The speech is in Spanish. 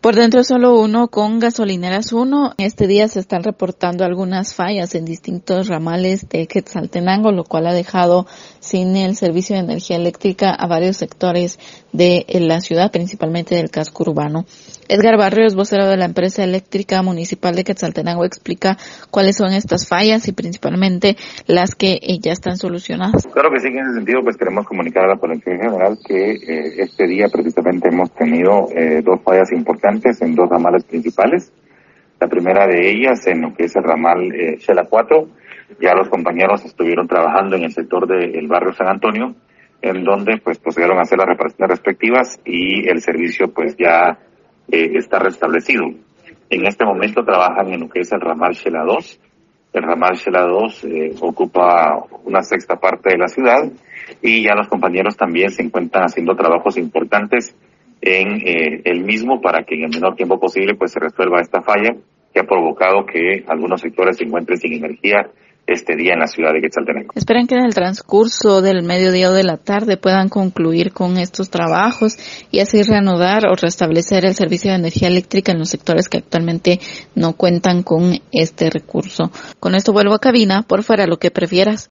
Por dentro solo uno con gasolineras uno. Este día se están reportando algunas fallas en distintos ramales de Quetzaltenango, lo cual ha dejado sin el servicio de energía eléctrica a varios sectores de la ciudad, principalmente del casco urbano. Edgar Barrios, vocero de la empresa eléctrica municipal de Quetzaltenango, explica cuáles son estas fallas y principalmente las que ya están solucionadas. Claro que sí, en ese sentido pues queremos comunicar a la Policía General que eh, este día precisamente hemos tenido eh, dos fallas importantes en dos ramales principales. La primera de ellas en lo que es el ramal eh, 4, ya los compañeros estuvieron trabajando en el sector del barrio San Antonio, en donde pues procedieron a hacer las reparaciones respectivas y el servicio pues ya eh, está restablecido. En este momento trabajan en lo que es el ramal Shela 2. El ramal Shela 2 eh, ocupa una sexta parte de la ciudad y ya los compañeros también se encuentran haciendo trabajos importantes en eh, el mismo para que en el menor tiempo posible pues se resuelva esta falla que ha provocado que algunos sectores se encuentren sin energía este día en la ciudad de Quetzaltenango. Esperan que en el transcurso del mediodía o de la tarde puedan concluir con estos trabajos y así reanudar o restablecer el servicio de energía eléctrica en los sectores que actualmente no cuentan con este recurso. Con esto vuelvo a cabina, por fuera lo que prefieras.